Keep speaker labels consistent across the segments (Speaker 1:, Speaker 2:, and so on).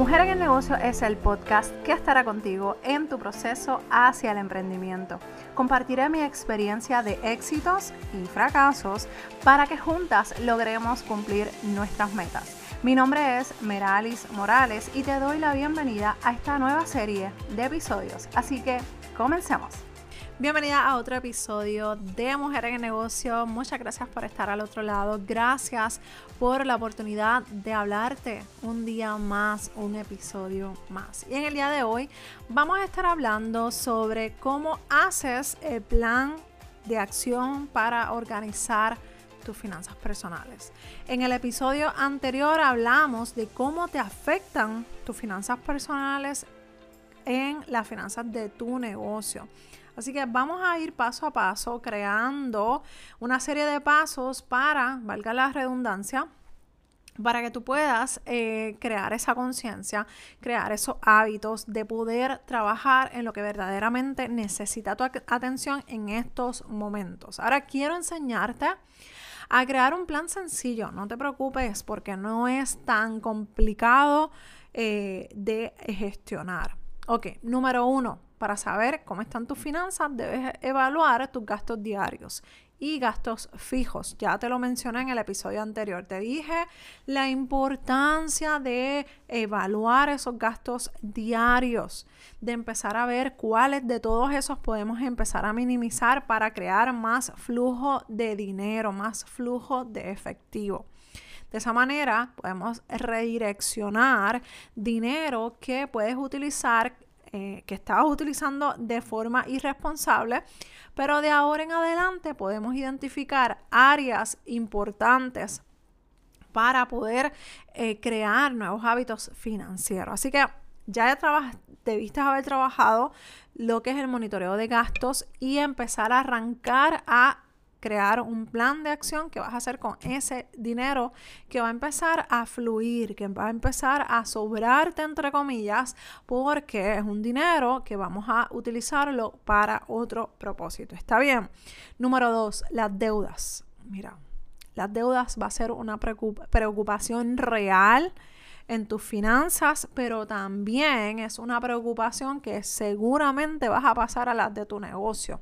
Speaker 1: Mujer en el Negocio es el podcast que estará contigo en tu proceso hacia el emprendimiento. Compartiré mi experiencia de éxitos y fracasos para que juntas logremos cumplir nuestras metas. Mi nombre es Meralis Morales y te doy la bienvenida a esta nueva serie de episodios. Así que comencemos. Bienvenida a otro episodio de Mujer en el Negocio. Muchas gracias por estar al otro lado. Gracias por la oportunidad de hablarte un día más, un episodio más. Y en el día de hoy vamos a estar hablando sobre cómo haces el plan de acción para organizar tus finanzas personales. En el episodio anterior hablamos de cómo te afectan tus finanzas personales en las finanzas de tu negocio. Así que vamos a ir paso a paso creando una serie de pasos para, valga la redundancia, para que tú puedas eh, crear esa conciencia, crear esos hábitos de poder trabajar en lo que verdaderamente necesita tu atención en estos momentos. Ahora quiero enseñarte a crear un plan sencillo. No te preocupes porque no es tan complicado eh, de gestionar. Ok, número uno, para saber cómo están tus finanzas, debes evaluar tus gastos diarios y gastos fijos. Ya te lo mencioné en el episodio anterior. Te dije la importancia de evaluar esos gastos diarios, de empezar a ver cuáles de todos esos podemos empezar a minimizar para crear más flujo de dinero, más flujo de efectivo. De esa manera podemos redireccionar dinero que puedes utilizar eh, que estabas utilizando de forma irresponsable, pero de ahora en adelante podemos identificar áreas importantes para poder eh, crear nuevos hábitos financieros. Así que ya debiste haber trabajado lo que es el monitoreo de gastos y empezar a arrancar a crear un plan de acción que vas a hacer con ese dinero que va a empezar a fluir, que va a empezar a sobrarte entre comillas, porque es un dinero que vamos a utilizarlo para otro propósito. ¿Está bien? Número dos, las deudas. Mira, las deudas va a ser una preocupación real en tus finanzas, pero también es una preocupación que seguramente vas a pasar a las de tu negocio.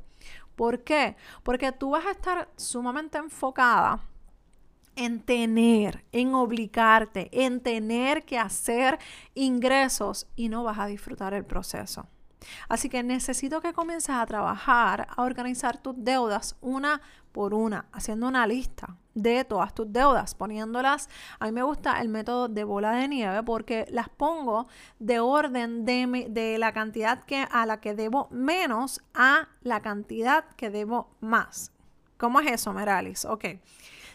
Speaker 1: ¿Por qué? Porque tú vas a estar sumamente enfocada en tener, en obligarte, en tener que hacer ingresos y no vas a disfrutar el proceso. Así que necesito que comiences a trabajar, a organizar tus deudas una por una, haciendo una lista de todas tus deudas, poniéndolas, a mí me gusta el método de bola de nieve porque las pongo de orden de, la cantidad que, a la que debo menos a la cantidad que debo más. ¿Cómo es eso, Meralis? Ok.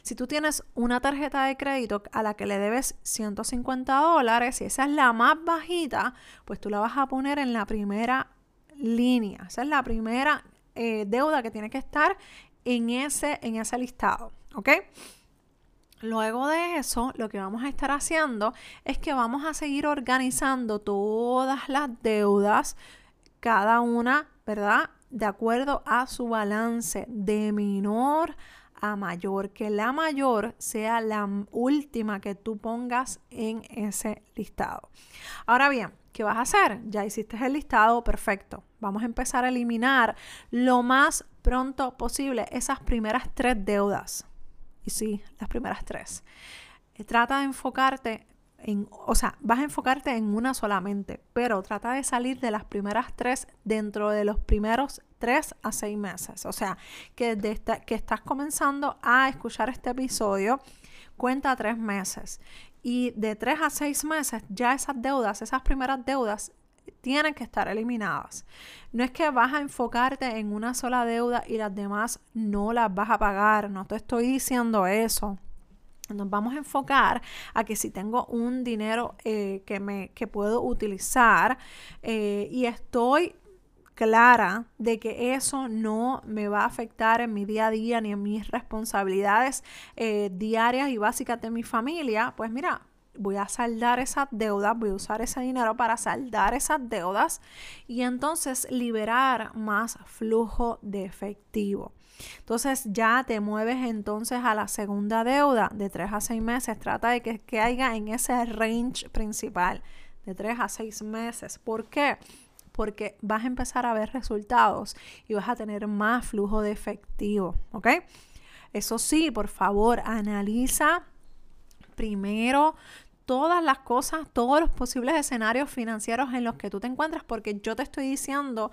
Speaker 1: Si tú tienes una tarjeta de crédito a la que le debes 150 dólares y esa es la más bajita, pues tú la vas a poner en la primera línea. Esa es la primera eh, deuda que tiene que estar en ese, en ese listado. ¿Ok? Luego de eso, lo que vamos a estar haciendo es que vamos a seguir organizando todas las deudas, cada una, ¿verdad? De acuerdo a su balance de menor a mayor, que la mayor sea la última que tú pongas en ese listado. Ahora bien, ¿qué vas a hacer? Ya hiciste el listado, perfecto. Vamos a empezar a eliminar lo más pronto posible esas primeras tres deudas. Y sí, las primeras tres. Trata de enfocarte o sea, vas a enfocarte en una solamente, pero trata de salir de las primeras tres dentro de los primeros tres a seis meses. O sea, que, desde que estás comenzando a escuchar este episodio, cuenta tres meses. Y de tres a seis meses, ya esas deudas, esas primeras deudas, tienen que estar eliminadas. No es que vas a enfocarte en una sola deuda y las demás no las vas a pagar. No te estoy diciendo eso. Nos vamos a enfocar a que si tengo un dinero eh, que, me, que puedo utilizar eh, y estoy clara de que eso no me va a afectar en mi día a día ni en mis responsabilidades eh, diarias y básicas de mi familia, pues mira, voy a saldar esas deudas, voy a usar ese dinero para saldar esas deudas y entonces liberar más flujo de efectivo. Entonces ya te mueves entonces a la segunda deuda de 3 a 6 meses. Trata de que caiga en ese range principal de tres a seis meses. ¿Por qué? Porque vas a empezar a ver resultados y vas a tener más flujo de efectivo, ¿ok? Eso sí, por favor, analiza primero todas las cosas, todos los posibles escenarios financieros en los que tú te encuentras, porque yo te estoy diciendo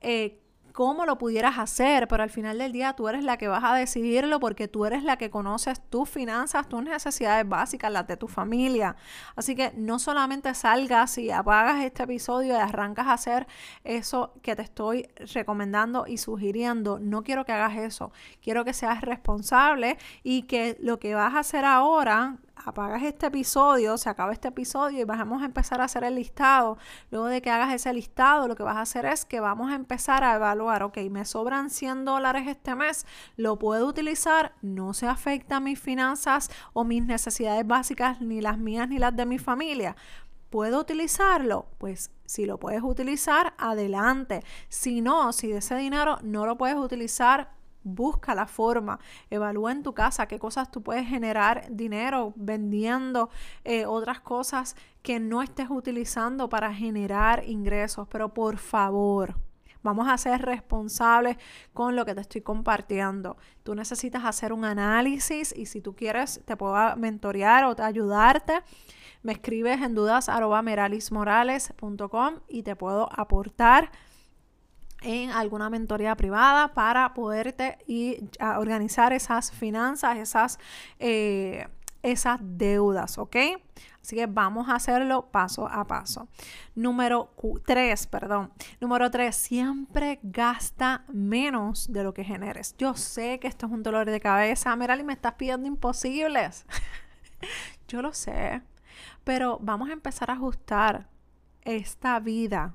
Speaker 1: eh, cómo lo pudieras hacer, pero al final del día tú eres la que vas a decidirlo porque tú eres la que conoces tus finanzas, tus necesidades básicas, las de tu familia. Así que no solamente salgas y apagas este episodio y arrancas a hacer eso que te estoy recomendando y sugiriendo. No quiero que hagas eso. Quiero que seas responsable y que lo que vas a hacer ahora apagas este episodio, se acaba este episodio y vamos a empezar a hacer el listado. Luego de que hagas ese listado, lo que vas a hacer es que vamos a empezar a evaluar, ok, me sobran 100 dólares este mes, lo puedo utilizar, no se afecta a mis finanzas o mis necesidades básicas, ni las mías ni las de mi familia. ¿Puedo utilizarlo? Pues si lo puedes utilizar, adelante. Si no, si ese dinero no lo puedes utilizar, Busca la forma, evalúa en tu casa qué cosas tú puedes generar dinero vendiendo eh, otras cosas que no estés utilizando para generar ingresos. Pero por favor, vamos a ser responsables con lo que te estoy compartiendo. Tú necesitas hacer un análisis y si tú quieres te puedo mentorear o ayudarte. Me escribes en dudas y te puedo aportar en alguna mentoría privada para poderte ir a organizar esas finanzas, esas, eh, esas deudas, ¿ok? Así que vamos a hacerlo paso a paso. Número tres, perdón. Número tres, siempre gasta menos de lo que generes. Yo sé que esto es un dolor de cabeza. Merali, me estás pidiendo imposibles. Yo lo sé. Pero vamos a empezar a ajustar esta vida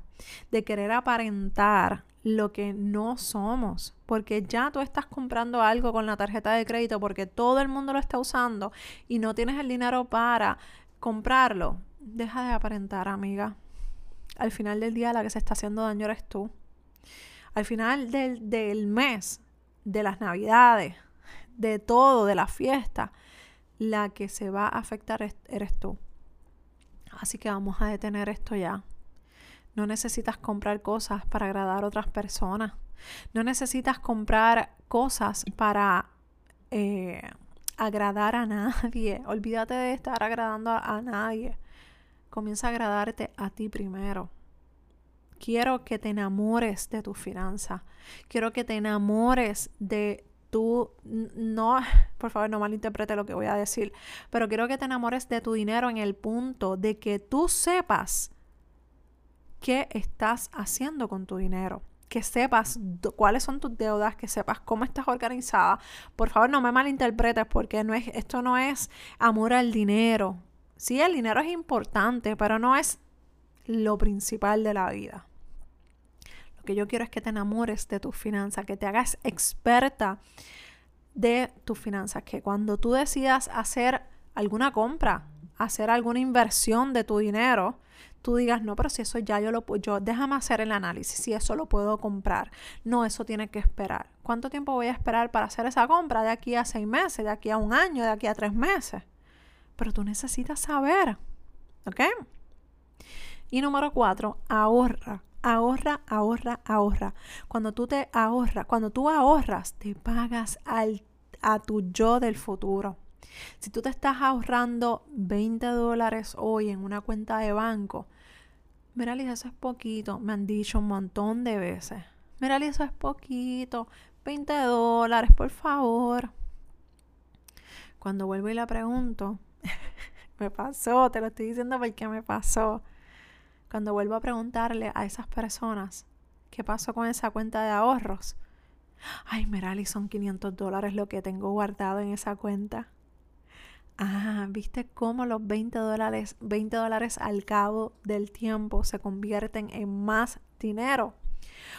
Speaker 1: de querer aparentar lo que no somos, porque ya tú estás comprando algo con la tarjeta de crédito porque todo el mundo lo está usando y no tienes el dinero para comprarlo. Deja de aparentar, amiga. Al final del día la que se está haciendo daño eres tú. Al final del, del mes, de las navidades, de todo, de la fiesta, la que se va a afectar eres tú. Así que vamos a detener esto ya. No necesitas comprar cosas para agradar a otras personas. No necesitas comprar cosas para eh, agradar a nadie. Olvídate de estar agradando a, nadie. Comienza a agradarte a ti primero. Quiero que te enamores de tu finanza. Quiero que te enamores de tu... No, por favor, no malinterprete lo que voy a decir, pero quiero que te enamores de tu dinero en el punto de que tú sepas qué estás haciendo con tu dinero que sepas cuáles son tus deudas, que sepas cómo estás organizada. Por favor, no me malinterpretes porque no es, esto no es amor al dinero. Sí, el dinero es importante, pero no es lo principal de la vida. Lo que yo quiero es que te enamores de tus finanzas, que te hagas experta de tus finanzas, que cuando tú decidas hacer alguna compra, hacer alguna inversión de tu dinero, tú digas, no, pero si eso ya yo lo puedo, yo déjame hacer el análisis, si eso lo puedo comprar. No, eso tiene que esperar. ¿Cuánto tiempo voy a esperar para hacer esa compra? De aquí a seis meses, de aquí a un año, de aquí a tres meses. Pero tú necesitas saber, ¿ok? Y número cuatro, ahorra. Ahorra, ahorra, ahorra. Cuando tú te ahorras, cuando tú ahorras, te pagas al, a tu yo del futuro. Si tú te estás ahorrando 20 dólares hoy en una cuenta de banco, mira, eso es poquito. Me han dicho un montón de veces. Mira, eso es poquito. 20 dólares, por favor. Cuando vuelvo y la pregunto, me pasó, te lo estoy diciendo porque me pasó. Cuando vuelvo a preguntarle a esas personas qué pasó con esa cuenta de ahorros, ay, Merali, son 500 dólares lo que tengo guardado en esa cuenta. Ah, ¿viste cómo los 20 dólares, 20 dólares al cabo del tiempo se convierten en más dinero?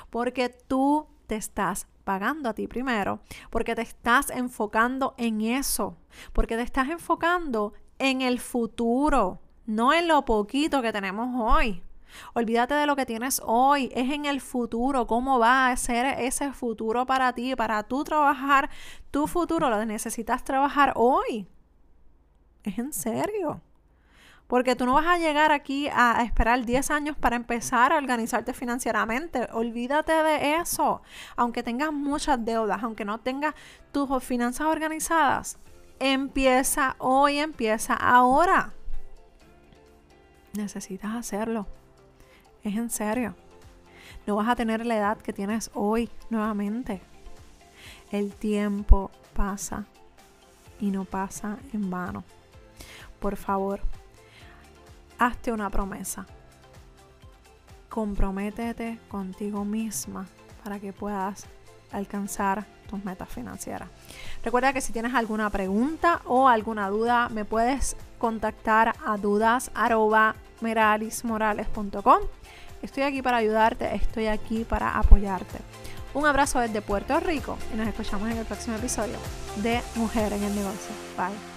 Speaker 1: Porque tú te estás pagando a ti primero, porque te estás enfocando en eso, porque te estás enfocando en el futuro, no en lo poquito que tenemos hoy. Olvídate de lo que tienes hoy, es en el futuro, cómo va a ser ese futuro para ti, para tú trabajar tu futuro, lo necesitas trabajar hoy. Es en serio. Porque tú no vas a llegar aquí a, esperar 10 años para empezar a organizarte financieramente. Olvídate de eso. Aunque tengas muchas deudas, aunque no tengas tus finanzas organizadas, empieza hoy, empieza ahora. Necesitas hacerlo. Es en serio. No vas a tener la edad que tienes hoy nuevamente. El tiempo pasa y no pasa en vano. Por favor, hazte una promesa. Comprométete contigo misma para que puedas alcanzar tus metas financieras. Recuerda que si tienes alguna pregunta o alguna duda, me puedes contactar a dudas.meralismorales.com. Estoy aquí para ayudarte, estoy aquí para apoyarte. Un abrazo desde Puerto Rico y nos escuchamos en el próximo episodio de Mujer en el Negocio. Bye.